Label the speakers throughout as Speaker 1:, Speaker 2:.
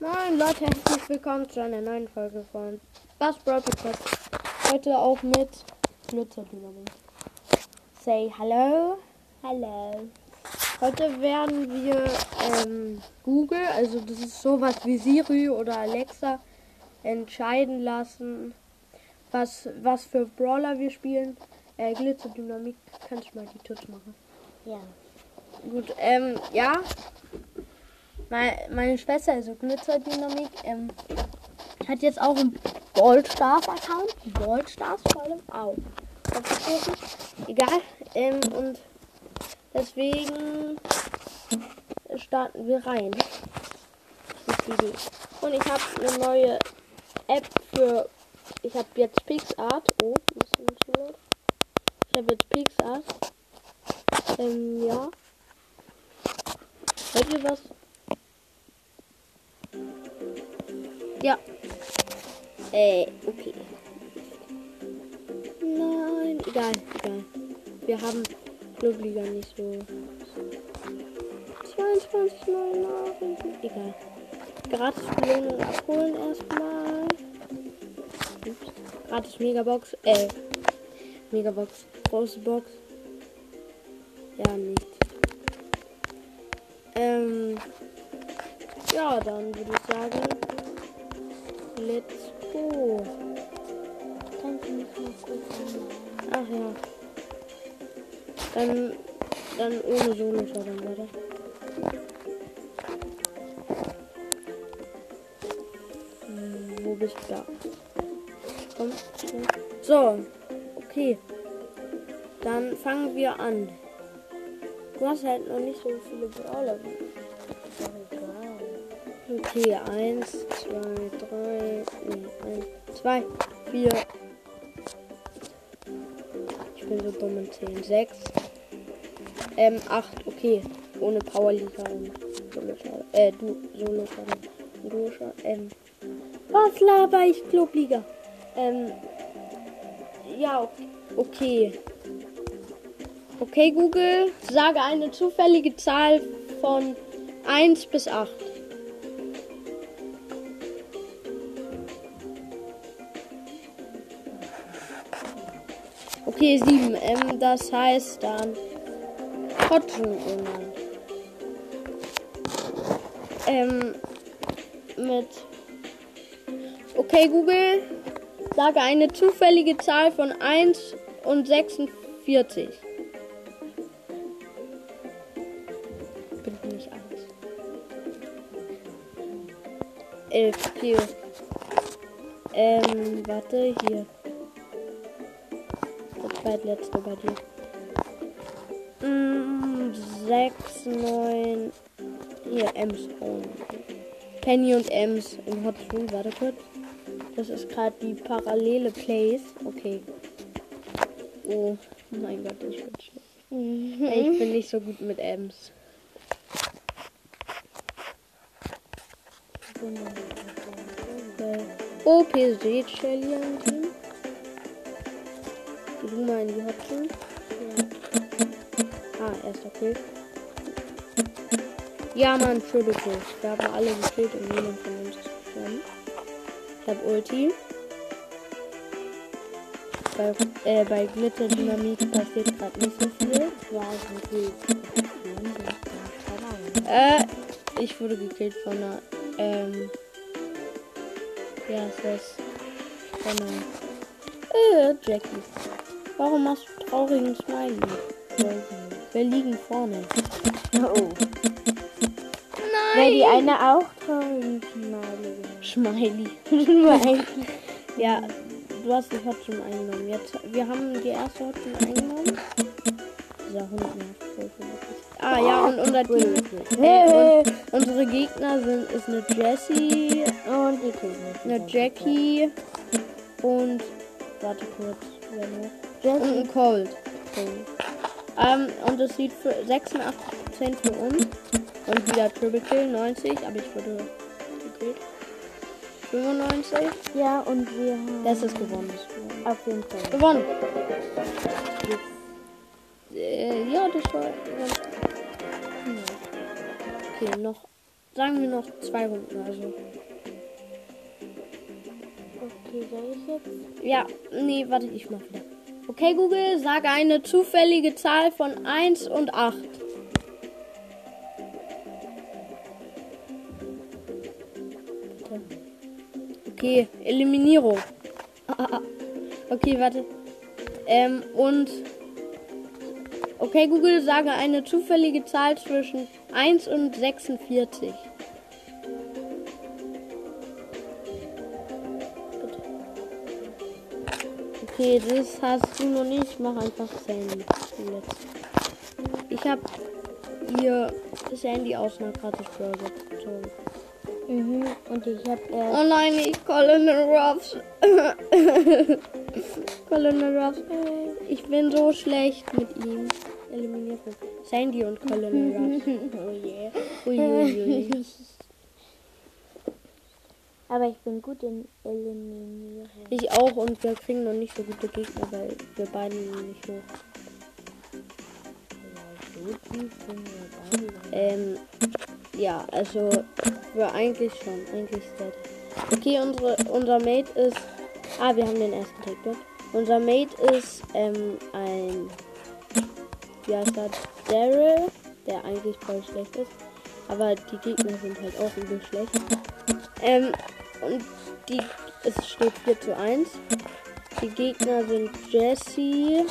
Speaker 1: Moin Leute, herzlich willkommen zu einer neuen Folge von Bass Brawl Podcast. Heute auch mit Glitzerdynamik. Say hello.
Speaker 2: Hallo.
Speaker 1: Heute werden wir ähm, Google, also das ist sowas wie Siri oder Alexa, entscheiden lassen, was, was für Brawler wir spielen. Äh, Glitzerdynamik, kannst du mal die Touch machen?
Speaker 2: Ja.
Speaker 1: Gut, ähm, ja. Meine, Schwester, also Glitzerdynamik, ähm, hat jetzt auch einen Ballstars-Account. Ballstars vor allem. Au. Aufgestoßen. Egal. Ähm, und deswegen starten wir rein. Und ich habe eine neue App für. Ich habe jetzt PixArt. Oh, ein zu laut. Ich habe jetzt PixArt. Ähm, ja. Hört ihr was? Ja. Äh, okay. Nein, egal, egal. Wir haben Clubliga nicht so. 22 neue Nachrichten. Egal. Gratis Belohnung abholen erstmal. Gratis Megabox. Äh. Megabox. Große Box. Ja, nichts. Dann, dann ohne Solo dann weiter. Hm, Wo bist du da? Komm. komm. So, okay. Dann fangen wir an. Du hast halt noch nicht so viele Brawler. Okay, eins, zwei, drei, nee, eins, zwei, vier. Bin so dumm in zehn. Sechs. Ähm, acht, okay. Ohne Powerliga und Solo Äh, du, Solo Du, ähm. Was laber ich, Clubliga? Ähm. Ja, okay. Okay, Google, sage eine zufällige Zahl von 1 bis 8. Okay, 7. Ähm, das heißt dann Hotchen genannt. Ähm, mit. Okay, Google, sage eine zufällige Zahl von 1 und 46. Bin nicht 1. 11, okay. Ähm, warte, hier. Zweitletzte bei dir. Mm, 6, 9. Hier, Ems. Oh. Penny und Ems im Hot Room. Warte kurz. Das ist gerade die parallele Place. Okay. Oh mein Gott, ich bin schlecht. Ich bin nicht so gut mit Ems. Oh, PSG Challenge. Du mal in die Hotline. Ah, erst okay. Ja, Mann, Triple Kills. Wir haben alle gekillt und niemand von uns ist gestorben. Ich hab Ulti. Bei, äh, bei Glitter Dynamit passiert gerade nicht so viel.
Speaker 2: Ja, ist.
Speaker 1: Äh, ich wurde gekillt von einer, ähm, ja, ist das, von einer, äh, Jackie. Warum machst du traurigen Smiley? Wir liegen vorne.
Speaker 2: Oh.
Speaker 1: Nein!
Speaker 2: Weil die eine auch traurig
Speaker 1: Smiley.
Speaker 2: Smiley.
Speaker 1: Ja, du hast die Hot schon eingenommen. Jetzt, wir haben die erste Hot schon eingenommen. Dieser Hund nervt. Ah ja, und unser Team, äh, und unsere Gegner sind, ist eine Jessie,
Speaker 2: Und
Speaker 1: eine Jackie und, warte kurz, wer noch? Und Cold. Ähm, und es sieht für 86% für uns. Und wieder Triple Kill, 90, aber ich wurde gekillt. 95.
Speaker 2: Ja, und wir haben.
Speaker 1: Das ist gewonnen. Das ist gewonnen.
Speaker 2: Auf jeden Fall.
Speaker 1: Gewonnen. Äh, ja, das war. gewonnen. Okay, noch sagen wir noch zwei Runden. Also.
Speaker 2: Okay, soll ich jetzt?
Speaker 1: Ja, nee, warte, ich mach wieder. Okay, Google, sage eine zufällige Zahl von 1 und 8. Bitte. Okay, Eliminierung. Okay, warte. Ähm, und. Okay, Google, sage eine zufällige Zahl zwischen 1 und 46. Okay, das hast du noch nicht. Mach einfach Sandy. Ich habe ihr Sandy aus einer gratis Börse gezogen.
Speaker 2: Mhm. Und ich habe erst.
Speaker 1: Oh nein, nicht Colonel Ruffs. Colonel Ruffs. Ich bin so schlecht mit ihm. Eliminierung. Sandy und Colonel Ruffs.
Speaker 2: oh yeah.
Speaker 1: Uiuiui.
Speaker 2: Aber ich bin gut in Eliminieren.
Speaker 1: Ich auch und wir kriegen noch nicht so gute Gegner, weil wir beide nicht hoch.
Speaker 2: So.
Speaker 1: Ähm, ja, also wir eigentlich schon, eigentlich sehr. Okay, unsere, unser Mate ist. Ah, wir haben den ersten Take Unser Mate ist ähm, ein. Wie heißt das? Daryl, der eigentlich voll schlecht ist. Aber die Gegner sind halt auch übel schlecht. Ähm, und die. Es steht 4 zu 1. Die Gegner sind Jesse,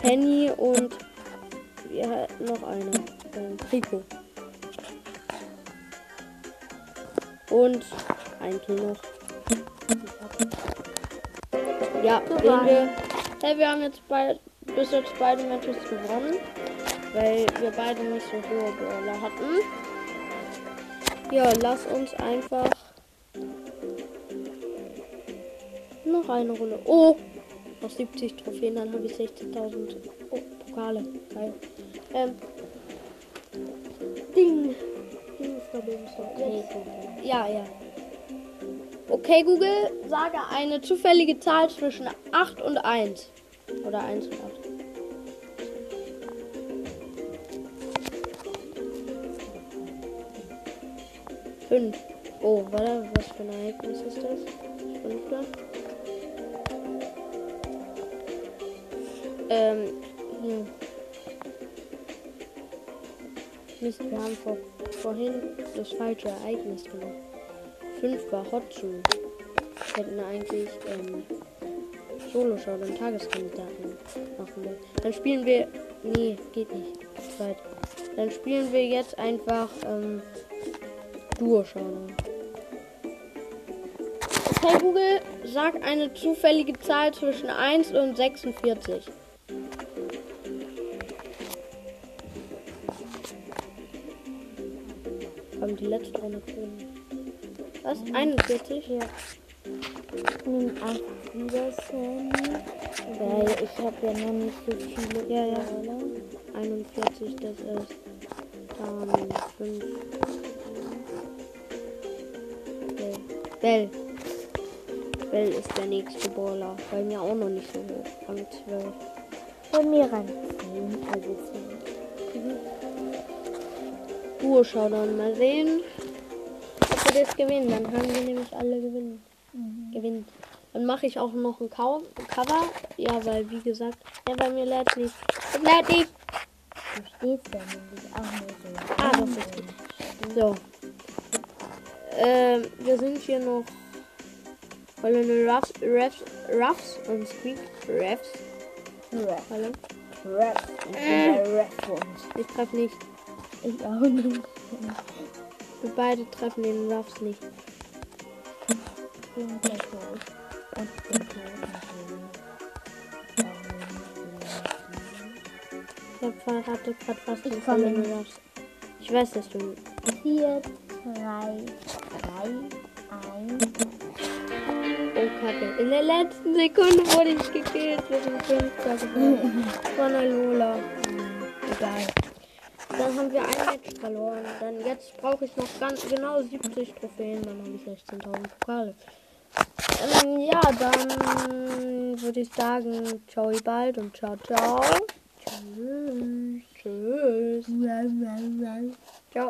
Speaker 1: Penny und. Wir hatten noch eine. Ähm, Rico. Und ein Kill noch. Ja, sehen wir. Hey, wir haben jetzt bei, bis jetzt beide Matches gewonnen. Weil wir beide nicht so hohe Brawler hatten. Ja, lass uns einfach noch eine Runde. Oh! Noch 70 Trophäen, dann habe ich 60.000 oh, Pokale. Geil. Ähm. Ding. Ding,
Speaker 2: Okay, gut.
Speaker 1: ja, ja. Okay, Google, sage eine zufällige Zahl zwischen 8 und 1. Oder 1 und 8. Fünf. Oh, warte, was für ein Ereignis ist das? Fünfter. Ähm, hier. Mist, wir haben vor, vorhin das falsche Ereignis gemacht. 5 war Hotzu. Wir hätten eigentlich ähm, Solo-Show und Tageskandidaten machen wollen. Dann spielen wir. Nee, geht nicht. Zweit. Dann spielen wir jetzt einfach ähm, Duo-Show. Okay, Google, sag eine zufällige Zahl zwischen 1 und 46. Komm, die letzte Runde kriegen. Was? 41?
Speaker 2: Ja. Ich nehme einfach wieder Sandy. Weil ich habe ja noch nicht so viele
Speaker 1: Ja, ja.
Speaker 2: Brawler.
Speaker 1: 41, das ist dann 5. Bell. Bell. Ist der nächste Baller. Bei mir auch noch nicht so hoch. Rang 12.
Speaker 2: Bei mir ran 10, also 10.
Speaker 1: Duo dann mal sehen, ob wir das gewinnen. Dann haben wir nämlich alle gewinnen. Gewinnt. Dann mache ich auch noch ein Kau Cover. Ja, weil wie gesagt, ja, bei mir lädt nicht. Lädt nicht.
Speaker 2: Du stehst ja nämlich auch nur so.
Speaker 1: Ah, das ist gut. So. Ähm, wir sind hier noch Colonel Ruffs, Ruffs, Ruffs und Squeak Ruffs.
Speaker 2: Rap,
Speaker 1: Hallo.
Speaker 2: Der Rap-Hund.
Speaker 1: Ich treffe nicht.
Speaker 2: Ich auch nicht.
Speaker 1: Wir beide treffen den Ruffs nicht.
Speaker 2: Ich
Speaker 1: hab verrate gerade fast
Speaker 2: Ich komme
Speaker 1: Colonel. Ruffs. Ich weiß, dass du.
Speaker 2: 4, 3, 3, 1.
Speaker 1: Oh, Kacke. In der letzten Sekunde wurde ich gekillt. Sind Fünfter geworden. Von der Lola. Egal. Dann haben wir ein Match verloren. Dann jetzt brauche ich noch ganz genau 70 Trophäen. Dann habe ich 16.000 Pokale. Ähm, ja, dann würde ich sagen, ciao bald und ciao, ciao. Tschüss. Tschüss. Ciao.